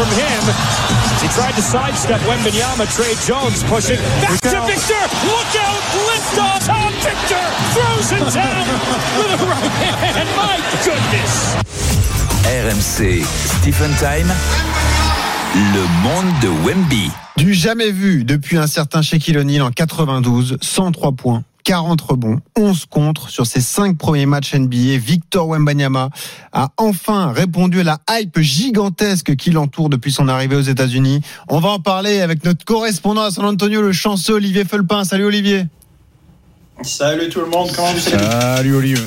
from him. He tried to sidestep Wembenyama. Trey Jones pushing back to Victor. Look out! Lift off. Tom Victor throws it down with a right hand. My goodness. RMC Stephen Time. Le monde de Wemby. Du jamais vu depuis un certain Shaquille O'Neal en 92, 103 points. 40 rebonds, 11 contre sur ses 5 premiers matchs NBA. Victor Wembanyama a enfin répondu à la hype gigantesque qui l'entoure depuis son arrivée aux États-Unis. On va en parler avec notre correspondant à San Antonio, le chanceux Olivier Felpin. Salut Olivier. Salut tout le monde, comment vous allez? Salut Olivier.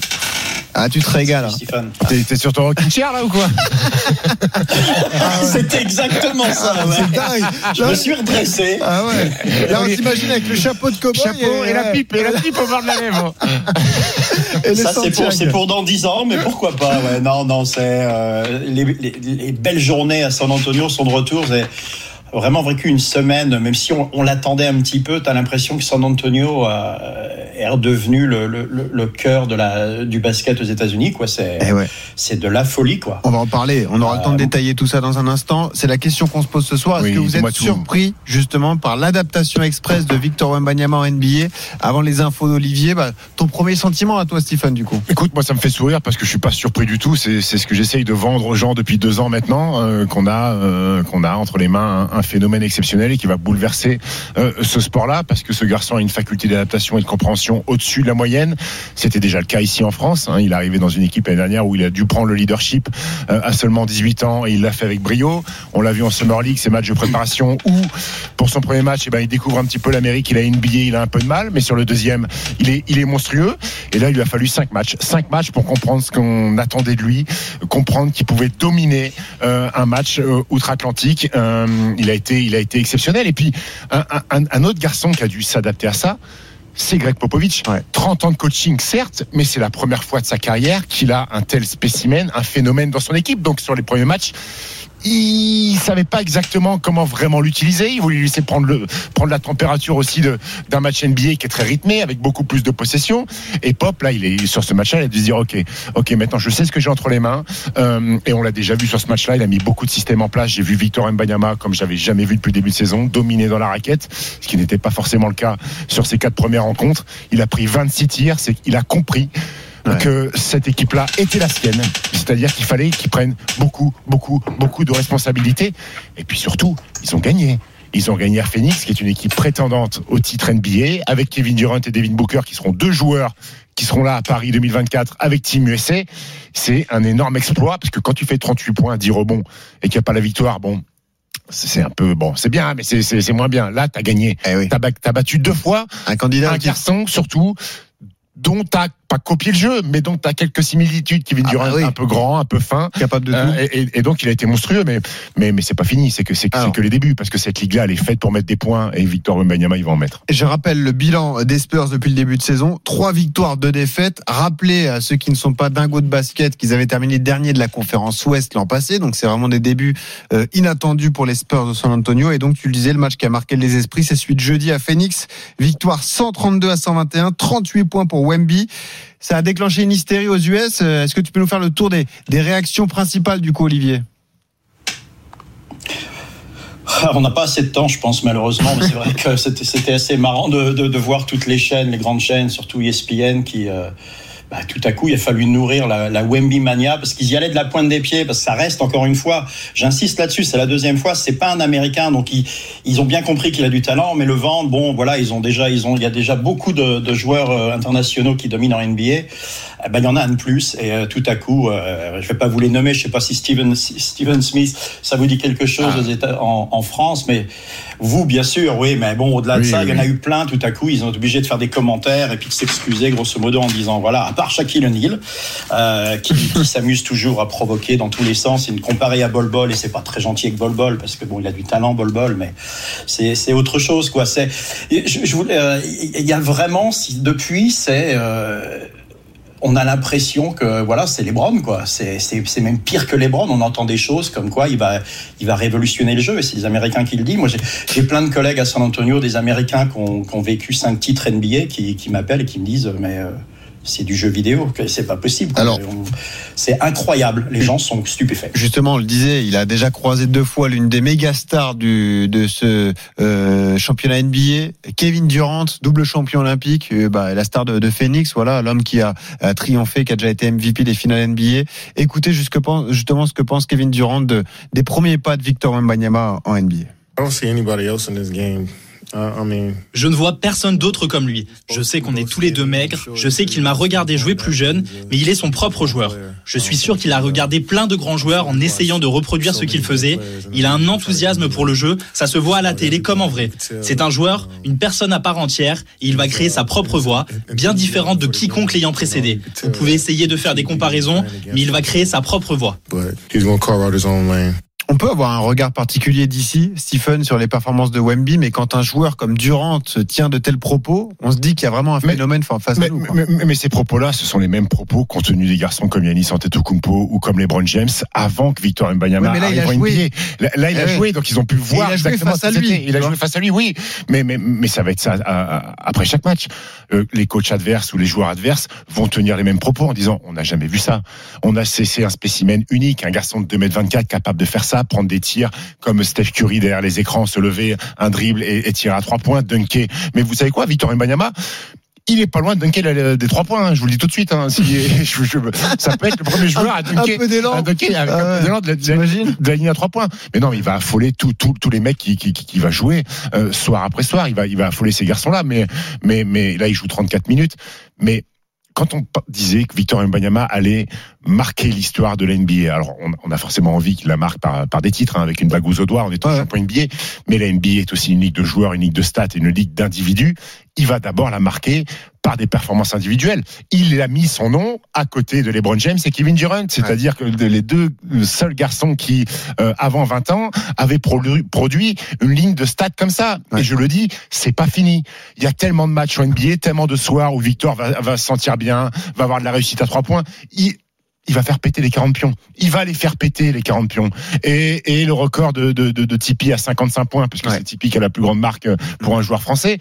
Ah, tu te régales. Stéphane. T'es, sur ton rocking chair là ou quoi C'était exactement ça. ouais. C'est dingue. Je me suis redressé. Ah ouais. Là, on s'imagine avec le chapeau de cowboy Chapeau et la pipe, et la pipe au bord de la lèvre. et Ça c'est pour, c'est dans 10 ans, mais pourquoi pas ouais, Non, non, c'est euh, les, les- les belles journées à San Antonio sont de retour. J'ai vraiment vécu une semaine, même si on, on l'attendait un petit peu. T'as l'impression que San Antonio euh, est redevenu le, le, le- le cœur de la du basket aux États-Unis. Quoi, c'est Eh ouais. c'est de la folie, quoi. On va en parler. On aura le temps de Euh, détailler tout ça dans un instant. C'est la question qu'on se pose ce soir. Est-ce Oui, que vous êtes tout. surpris justement par l'adaptation express de Victor Wembanyama en NBA Avant les infos d'Olivier, bah, ton premier sentiment à toi, Stephen, du coup Écoute, moi ça me fait sourire parce que je suis pas surpris du tout. C'est, c'est ce que j'essaye de vendre aux gens depuis deux ans maintenant, euh, qu'on a, euh, qu'on a entre les mains un, un phénomène exceptionnel et qui va bouleverser euh, ce sport-là parce que ce garçon a une faculté d'adaptation et de compréhension au-dessus de la moyenne. C'était déjà le cas ici en France. hein. Il est arrivé dans une équipe l'année dernière où il a dû prendre le leadership euh, à seulement 18 ans et il l'a fait avec brio. On l'a vu en Summer League, ces matchs de préparation où pour son premier match, eh ben, il découvre un petit peu l'Amérique, il a NBA, il a un peu de mal, mais sur le deuxième, il est, monstrueux. Et là, il lui a fallu cinq matchs, cinq matchs pour comprendre ce qu'on attendait de lui, comprendre qu'il pouvait dominer euh, un match euh, outre-Atlantique. Il a été, il a été exceptionnel. Et puis un autre garçon qui a dû s'adapter à ça. C'est Greg Popovich. Ouais. 30 ans de coaching, certes, mais c'est la première fois de sa carrière qu'il a un tel spécimen, un phénomène dans son équipe. Donc sur les premiers matchs, il savait pas exactement comment vraiment l'utiliser. Il voulait lui laisser prendre la température aussi d'un match NBA qui est très rythmé avec beaucoup plus de possession. Et Pop là, il est sur ce match-là, il a dû se dire ok, ok, maintenant je sais ce que j'ai entre les mains. Euh, et on l'a déjà vu sur ce match-là, il a mis beaucoup de systèmes en place. J'ai vu Victor Mbanyama comme j'avais jamais vu depuis le début de saison, dominer dans la raquette, ce qui n'était pas forcément le cas sur ses quatre premières rencontres. Il a pris 26 tirs, c'est qu'il a compris Ouais. que cette équipe-là était la sienne. C'est-à-dire qu'il fallait qu'ils prennent beaucoup, beaucoup, beaucoup de responsabilités. Et puis surtout, ils ont gagné. Ils ont gagné à Phoenix, qui est une équipe prétendante au titre NBA, avec Kevin Durant et Devin Booker, qui seront deux joueurs qui seront là à Paris 2024 avec Team USA. C'est un énorme exploit, parce que quand tu fais 38 points, 10 rebonds, et qu'il n'y a pas la victoire, bon, c'est un peu, bon, c'est bien, mais c'est- moins bien. Là, t'as gagné. Eh oui. T'as ba- t'as battu deux fois, Un candidat un qui garçon surtout dont t'as pas copié le jeu, mais dont t'as quelques similitudes. Kevin Ah Durant bah oui. un peu grand, un peu fin. capable de Euh, tout. et, et- et donc il a été monstrueux, mais mais mais c'est pas fini. C'est que c'est Alors. que les débuts, parce que cette ligue-là, elle est faite pour mettre des points, et Victor Wembanyama, il va en mettre. Je rappelle le bilan des Spurs depuis le début de saison. Trois victoires, deux défaites. Rappelez à ceux qui ne sont pas dingos de basket qu'ils avaient terminé dernier de la conférence Ouest l'an passé. Donc c'est vraiment des débuts euh, inattendus pour les Spurs de San Antonio. Et donc tu le disais, le match qui a marqué les esprits, c'est celui de jeudi à Phoenix. Victoire 132 à 121, 38 points pour Wemby. Ça a déclenché une hystérie aux US. Euh, Est-ce que tu peux nous faire le tour des, réactions principales du coup, Olivier? Ah, On n'a pas assez de temps, je pense, malheureusement, c'est vrai que c'était assez marrant de, voir toutes les chaînes, les grandes chaînes, surtout ESPN, qui, euh, bah, tout à coup, il a fallu nourrir la, la Wemby mania parce qu'ils y allaient de la pointe des pieds, parce que ça reste encore une fois, j'insiste là-dessus, c'est la deuxième fois, c'est pas un Américain, donc ils, ils ont bien compris qu'il a du talent, mais le vendre, bon, voilà, ils ont déjà, ils ont, il y a déjà beaucoup de, de joueurs euh, internationaux qui dominent en NBA. Eh ben, il y en a un de plus, et euh, tout à coup, euh, je vais pas vous les nommer, je sais pas si Steven, Steven Smith, ça vous dit quelque chose Ah. en, en France, mais vous, bien sûr, oui, mais bon, au-delà de Oui, ça, il y en a eu plein, tout à coup, ils ont été obligés de faire des commentaires et puis de s'excuser, grosso modo, en disant, voilà, à part Shaquille O'Neal, euh, qui, qui s'amuse toujours à provoquer dans tous les sens, il ne comparé à Bol Bol, et c'est pas très gentil avec Bol Bol, parce que bon, il a du talent, Bol Bol, mais c'est autre chose, quoi. C'est, je, je voulais, euh, il y a vraiment, si, depuis, c'est, euh, on a l'impression que voilà, c'est LeBron quoi. C'est même pire que LeBron. On entend des choses comme quoi il va il va révolutionner le jeu et c'est les Américains qui le disent. Moi j'ai plein de collègues à San Antonio, des Américains qui ont, qui ont vécu cinq titres NBA qui qui m'appellent et qui me disent mais euh, c'est du jeu vidéo, c'est pas possible. Alors- c'est incroyable. Les gens sont stupéfaits. Justement, on le disait, il a déjà croisé deux fois l'une des méga stars du, de ce euh, championnat NBA, Kevin Durant, double champion olympique, euh, bah, la star de, de Phoenix, voilà, l'homme qui a, a triomphé, qui a déjà été MVP des finales NBA. Écoutez jusque- justement ce que pense Kevin Durant de, des premiers pas de Victor Wembanyama en NBA. I don't see anybody else in this game. I mean, Je ne vois personne d'autre comme lui. Je sais qu'on est tous les deux maigres. Je sais qu'il m'a regardé jouer plus jeune, mais il est son propre joueur. Je suis sûr qu'il a regardé plein de grands joueurs en essayant de reproduire ce qu'il faisait. Il a un enthousiasme pour le jeu. Ça se voit à la télé comme en vrai. C'est un joueur, une personne à part entière, et il va créer sa propre voix, bien différente de quiconque l'ayant précédé. Vous pouvez essayer de faire des comparaisons, mais il va créer sa propre voix. On peut avoir un regard particulier d'ici, Stephen, sur les performances de Wemby, mais quand un joueur comme Durant tient de tels propos, on se dit qu'il y a vraiment un Mais- phénomène face à Mais, nous. quoi. mais- ces propos-là, ce sont les mêmes propos qu'ont tenus des garçons comme Yannis Antetokounmpo ou comme LeBron James avant que Victor Mbanyama Oui, mais là, il arrive a en joué. NBA. Là, là, il Eh a oui. joué, donc ils ont pu voir il a joué exactement face ce à lui. Il a joué face à lui, oui. Mais, mais, mais ça va être ça à- à- après chaque match. Euh, les coachs adverses ou les joueurs adverses vont tenir les mêmes propos en disant on n'a jamais vu ça. On a cessé un spécimen unique, un garçon de 2m24 capable de faire ça, prendre des tirs comme Steph Curry derrière les écrans, se lever, un dribble et, et tirer à trois points, dunker. Mais vous savez quoi, Victor Mbanyama il est pas loin de dunker des trois points, hein, je vous le dis tout de suite. Hein, si- je- je- ça peut être le premier joueur à dunker, un peu d'élan. avec Ah un ouais. peu de la, de ligne à trois points. Mais non, il va affoler tous les mecs qui, qui, qui, qui va jouer euh, soir après soir. Il va, il va affoler ces garçons-là. Mais, mais, mais là, il joue 34 minutes. Mais quand on disait que Victor Mbanyama allait marquer l'histoire de la NBA, alors on, on a forcément envie qu'il la marque par, par des titres, hein, avec une bagouze au doigt, on est Ouais. champion NBA, mais la NBA est aussi une ligue de joueurs, une ligue de stats et une ligue d'individus. Il va d'abord la marquer par des performances individuelles. Il a mis son nom à côté de LeBron James et Kevin Durant, c'est-à-dire que les deux seuls garçons qui, euh, avant 20 ans, avaient produit, produit une ligne de stats comme ça. Ouais. Et je le dis, c'est pas fini. Il y a tellement de matchs en NBA, tellement de soirs où Victor va, va se sentir bien, va avoir de la réussite à trois points. Il, il va faire péter les 40 pions. Il va les faire péter les 40 pions. Et, et le record de, de, de, de Tipeee à 55 points, parce que Ouais. c'est Tipeee qui a la plus grande marque euh, pour un joueur français.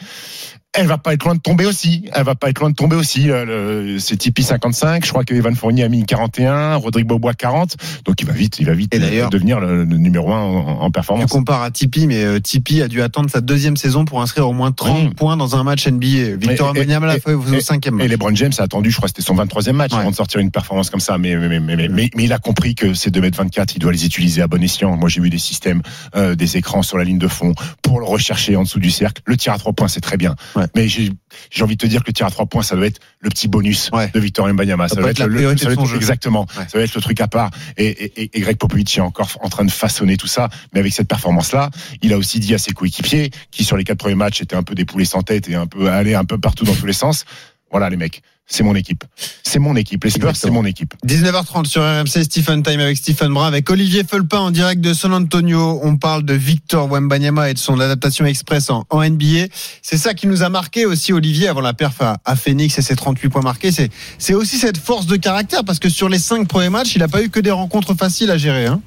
Elle va pas être loin de tomber aussi. Elle va pas être loin de tomber aussi. Le- C'est Tipeee 55. Je crois que Evan Fournier a mis 41, Rodrigue Bobois 40. Donc il va vite, il va vite Et devenir le, le numéro un en, en Tu performance. compares à Tipeee, mais euh, Tipeee a dû attendre sa deuxième saison pour inscrire au moins 30 Oui. points dans un match NBA. Victor Wembanyama l'a fait au cinquième Et. LeBron James a attendu, je crois que c'était son 23e match Ouais. avant de sortir une performance comme ça. Mais, mais, mais, mais, mais, mais il a compris que ces 2m24, il doit les utiliser à bon escient. Moi, j'ai vu des systèmes, euh, des écrans sur la ligne de fond pour le rechercher en dessous du cercle. Le tir à trois points, c'est très bien. Ouais. Mais j'ai j'ai envie de te dire que le tir à trois points, ça doit être le petit bonus Ouais. de Victor Mbanyama. Ça peut être la le- priorité ça doit son être- jeu. Exactement. Ouais. Ça va être le truc à part. Et, et, et- et Greg Popovich est encore en train de façonner tout ça. Mais avec cette performance-là, il a aussi dit à ses coéquipiers, qui sur les quatre premiers matchs étaient un peu des poulets sans tête et un peu allés un peu partout dans tous les sens. Voilà les mecs, c'est mon équipe. C'est mon équipe. Les Spurs, c'est mon équipe. 19h30 sur RMC, Stephen Time avec Stephen Brun, avec Olivier Felpin en direct de San Antonio. On parle de Victor Wembanyama et de son adaptation express en, en NBA. C'est ça qui nous a marqué aussi, Olivier, avant la perf à, à Phoenix et ses 38 points marqués. C'est, aussi cette force de caractère parce que sur les cinq premiers matchs, il n'a pas eu que des rencontres faciles à gérer. Hein.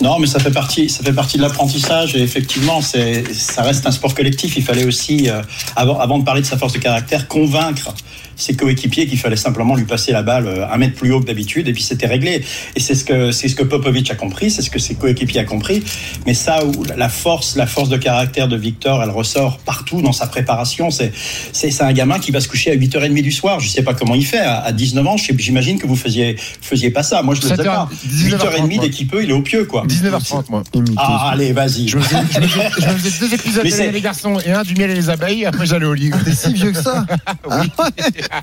Non, mais ça fait partie, ça fait partie de l'apprentissage et effectivement, ça reste un sport collectif. Il fallait aussi, euh, avant de parler de sa force de caractère, convaincre ses coéquipiers qu'il fallait simplement lui passer la balle euh, un mètre plus haut que d'habitude et puis c'était réglé. Et c'est ce que c'est ce que Popovic a compris, c'est ce que ses coéquipiers a compris. Mais ça, où la force, la force de caractère de Victor, elle ressort partout dans sa préparation. C'est c'est un gamin qui va se coucher à 8h30 du soir. Je sais pas comment il fait. À, à 19 ans, j'imagine que vous faisiez faisiez pas ça. Moi, je le faisais 7h, pas. 19h30, 8h30 dès qu'il peut, il est au pieu, quoi. 19h30, moi. Ah, allez, vas-y. Je me faisais, je me faisais- je me faisais deux épisodes de les garçons et un du miel et les abeilles. Après, j'allais au lit. T'es si vieux que ça Ah ouais.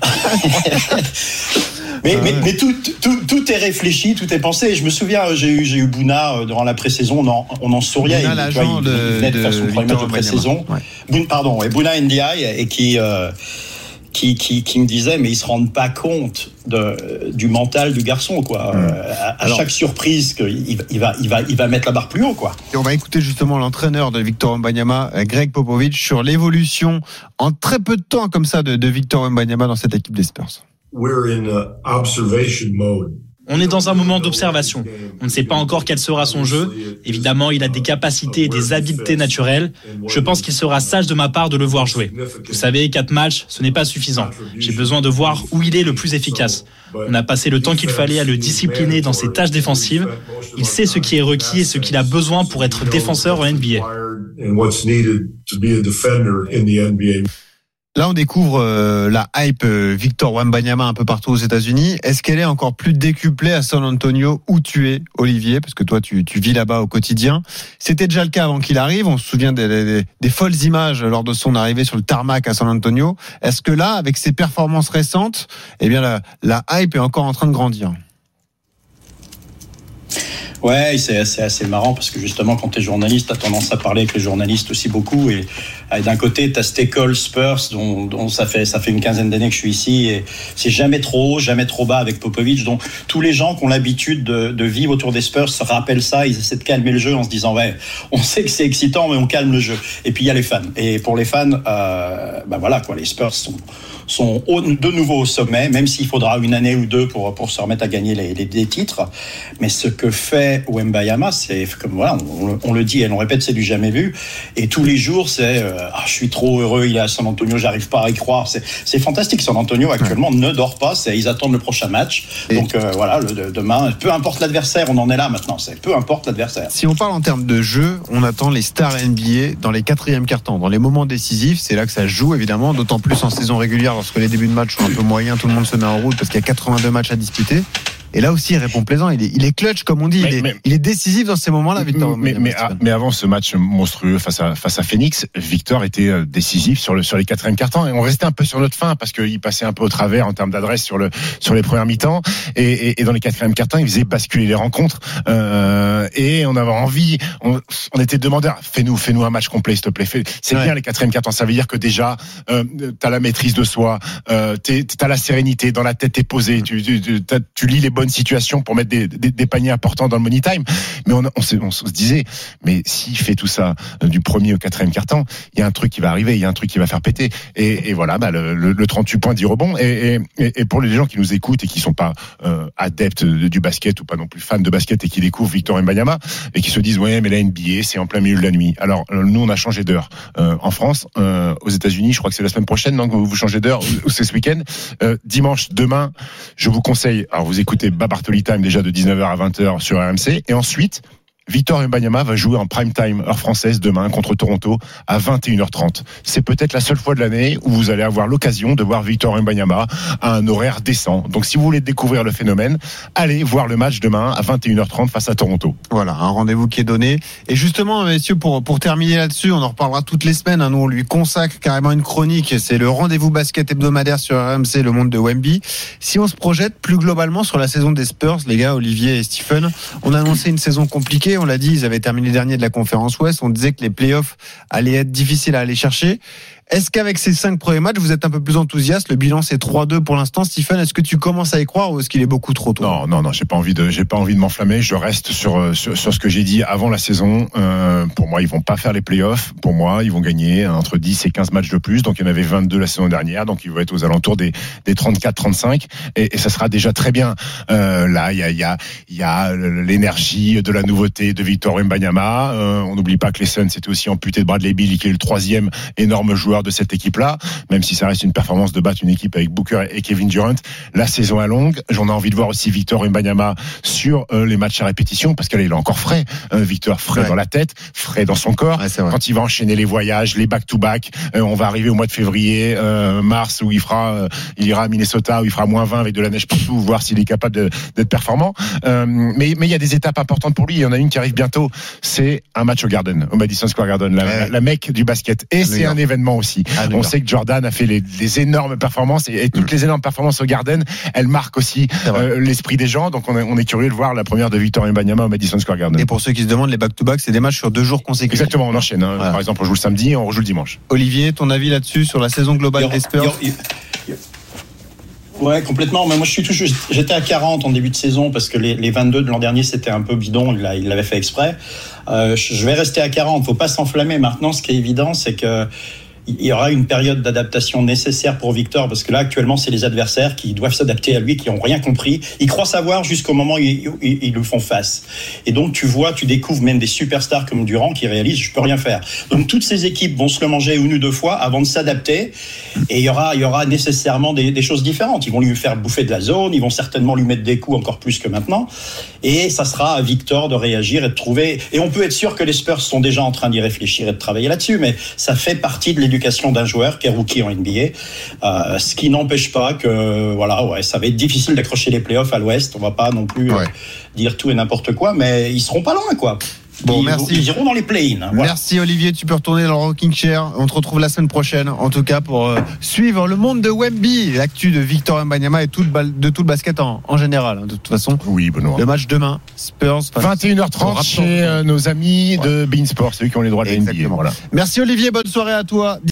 Mais, mais, ouais. mais tout, tout, tout est réfléchi, tout est pensé. Je me souviens, j'ai eu, j'ai eu Bouna euh, durant la pré-saison, on en, on en souriait. Bouna, Il- vois, il, de- il venait de, de faire son premier match de pré-saison. Ouais. Bouna- pardon, et Bouna NDI, et qui, euh, qui, qui, qui me disait, mais ils se rendent pas compte de, du mental du garçon, quoi. Euh, à, à Alors- chaque surprise, que il, il va, il, va, il va mettre la barre plus haut, quoi. Et on va écouter justement l'entraîneur de Victor Wembanyama, euh, Greg Popovich, sur l'évolution en très peu de temps comme ça de, de Victor Wembanyama dans cette équipe des Spurs. we're in uh, observation mode. On est dans un moment d'observation. On ne sait pas encore quel sera son jeu. Évidemment, il a des capacités et des habiletés naturelles. Je pense qu'il sera sage de ma part de le voir jouer. Vous savez, quatre matchs, ce n'est pas suffisant. J'ai besoin de voir où il est le plus efficace. On a passé le temps qu'il fallait à le discipliner dans ses tâches défensives. Il sait ce qui est requis et ce qu'il a besoin pour être défenseur en NBA. Là, on découvre euh, la hype euh, Victor Wembanyama un peu partout aux États-Unis. Est-ce qu'elle est encore plus décuplée à San Antonio où tu es, Olivier? Parce que toi, tu, vis là-bas au quotidien. C'était déjà le cas avant qu'il arrive. On se souvient des, des, folles images lors de son arrivée sur le tarmac à San Antonio. Est-ce que là, avec ses performances récentes, eh bien, la, hype est encore en train de grandir? Ouais, c'est assez, assez marrant parce que justement, quand tu es journaliste, tu as tendance à parler avec les journalistes aussi beaucoup. Et d'un côté, tu as cette Spurs dont, ça, fait, une quinzaine d'années que je suis ici. Et c'est jamais trop haut, jamais trop bas avec Popovic. Donc tous les gens qui ont l'habitude de, vivre autour des Spurs se rappellent ça. Ils essaient de calmer le jeu en se disant Ouais, on sait que c'est excitant, mais on calme le jeu. Et puis il y a les fans. Et pour les fans, euh, ben voilà, quoi, les Spurs sont de nouveau au sommet, même s'il faudra une année ou deux pour, se remettre à gagner les, les, les titres. Mais ce que fait Wembayama, c'est comme voilà, on, on, le dit et on le répète, c'est du jamais vu. Et tous les jours, c'est euh, ah, je suis trop heureux, il est à San Antonio, j'arrive pas à y croire. C'est fantastique. San Antonio actuellement ne dort pas, ils attendent le prochain match. Et Donc euh, voilà, le, demain, peu importe l'adversaire, on en est là maintenant. C'est peu importe l'adversaire. Si on parle en termes de jeu, on attend les stars NBA dans les quatrièmes cartons, dans les moments décisifs. C'est là que ça joue évidemment, d'autant plus en saison régulière lorsque les débuts de match sont un peu moyens, tout le monde se met en route parce qu'il y a 82 matchs à disputer. Et là aussi, il répond plaisant. Il est, il est clutch, comme on dit. Mais, il, est, mais, il, est, décisif dans ces moments-là, Victor. Mais, avant ce match monstrueux face à, face à Phoenix, Victor était euh, décisif sur, le, sur les quatrièmes cartons. Et on restait un peu sur notre fin parce qu'il passait un peu au travers en termes d'adresse sur, le, sur les premières mi-temps. Et, et, et, dans les quatrièmes cartons, il faisait basculer les rencontres. Euh, et on avait envie, on, on était demandeur, fais-nous fais -nous un match complet, s'il te plaît. C'est ouais. bien les quatrièmes cartons. Ça veut dire que déjà, euh, tu as la maîtrise de soi, euh, tu as la sérénité, dans la tête, t'es posé, tu, tu, tu, tu lis les bonnes situations pour mettre des, des, des, paniers importants dans le money time. Mais on, on, on, on se disait, mais s'il fait tout ça euh, du premier au quatrième carton, il y a un truc qui va arriver, il y a un truc qui va faire péter. Et, et voilà, bah, le, le, le, 38 points dit rebond. Et, et, et, pour les gens qui nous écoutent et qui sont pas euh, du basket ou pas non plus fans de basket et qui découvrent Victor Mbanyama et qui se disent ouais mais la NBA c'est en plein milieu de la nuit. Alors euh, nous on a changé d'heure euh, en France, euh, aux États-Unis, je crois que c'est la semaine prochaine donc vous changez d'heure ou c'est ce week-end. dimanche demain, je vous conseille. Alors vous écoutez Babartoli Time déjà de 19h à 20h sur RMC et ensuite Victor Mbanyama va jouer en prime time heure française demain contre Toronto à 21h30. C'est peut-être la seule fois de l'année où vous allez avoir l'occasion de voir Victor Mbanyama à un horaire décent. Donc si vous voulez découvrir le phénomène, allez voir le match demain à 21h30 face à Toronto. Voilà, un rendez-vous qui est donné. Et justement, messieurs, pour, terminer là-dessus, on en reparlera toutes les semaines. Hein. Nous, on lui consacre carrément une chronique. C'est le rendez-vous basket hebdomadaire sur RMC, le monde de Wemby. Si on se projette plus globalement sur la saison des Spurs, les gars, Olivier et Stephen, on a annoncé une saison compliquée on l'a dit, ils avaient terminé dernier de la conférence Ouest. On disait que les playoffs allaient être difficiles à aller chercher. Est-ce qu'avec ces cinq premiers matchs, vous êtes un peu plus enthousiaste? Le bilan c'est 3-2 pour l'instant. Stephen, est-ce que tu commences à y croire ou est-ce qu'il est beaucoup trop tôt? Non, non, non. J'ai pas envie de, j'ai pas envie de m'enflammer. Je reste sur, sur, sur ce que j'ai dit avant la saison. Euh, pour moi, ils vont pas faire les playoffs. Pour moi, ils vont gagner entre 10 et 15 matchs de plus. Donc il y en avait 22 la saison dernière. Donc ils vont être aux alentours des, des 34-35 et, et, ça sera déjà très bien. Euh, là, il y a, y a, y a l'énergie de la nouveauté de Victor Mbanyama. Euh, on n'oublie pas que les Suns c'était aussi amputé de Bradley Bill, qui est le troisième énorme joueur de cette équipe-là, même si ça reste une performance de battre une équipe avec Booker et Kevin Durant. La saison est longue. J'en ai envie de voir aussi Victor Mbanyama sur euh, les matchs à répétition, parce qu'il est encore frais. Euh, Victor frais ouais. dans la tête, frais dans son corps. Ouais, Quand il va enchaîner les voyages, les back-to-back, euh, on va arriver au mois de février, euh, mars, où il fera, il ira à Minnesota, où il fera moins 20 avec de la neige partout, voir s'il est capable d'être performant. mais mais il y a des étapes importantes pour lui. Il y en a une qui arrive bientôt. C'est un match au Garden, au Madison Square Garden, la, ouais. la mecque du basket. Et c'est un événement aussi. Ah, on sait que Jordan a fait les, les énormes performances et, et, toutes mm. les énormes performances au Garden, elles marquent aussi euh, l'esprit des gens. Donc on est, on est, curieux de voir la première de Victor Mbanyama au Madison Square Garden. Et pour ceux qui se demandent, les back-to-back, c'est des matchs sur deux jours consécutifs. Exactement, on enchaîne. Hein. Voilà. Par exemple, on joue le samedi et on rejoue le dimanche. Olivier, ton avis là-dessus sur la saison globale des Spurs Ouais, complètement. Mais moi, je suis toujours, j'étais à 40 en début de saison parce que les, les 22 de l'an dernier, c'était un peu bidon. Il l'avait fait exprès. Euh, je vais rester à 40. Faut pas s'enflammer. Maintenant, ce qui est évident, c'est que il y aura une période d'adaptation nécessaire pour Victor parce que là actuellement c'est les adversaires qui doivent s'adapter à lui qui ont rien compris. Ils croient savoir jusqu'au moment où ils, lui font face. Et donc tu vois tu découvres même des superstars comme Durand qui réalisent je peux rien faire. Donc toutes ces équipes vont se le manger une ou deux fois avant de s'adapter. Et il y aura il y aura nécessairement des, des, choses différentes. Ils vont lui faire bouffer de la zone ils vont certainement lui mettre des coups encore plus que maintenant. Et ça sera à Victor de réagir et de trouver. Et on peut être sûr que les Spurs sont déjà en train d'y réfléchir et de travailler là-dessus mais ça fait partie de l'éducation d'un joueur qui est rookie en NBA euh, ce qui n'empêche pas que voilà ouais ça va être difficile d'accrocher les playoffs à l'Ouest on va pas non plus ouais. euh, dire tout et n'importe quoi mais ils seront pas loin quoi Bon, ils, merci. Ils iront dans les play-in. Hein, voilà. Merci Olivier, tu peux retourner dans le Rocking Chair. On te retrouve la semaine prochaine, en tout cas, pour euh, suivre le monde de Wemby, l'actu de Victor Mbanyama et tout le, de tout le basket en, en général. Hein, de toute façon, oui, Benoît. Le match demain, Spurs. 21h30 chez euh, nos amis ouais. de Beansport, c'est eux qui ont les droits de la NBA. Voilà. Merci Olivier, bonne soirée à toi.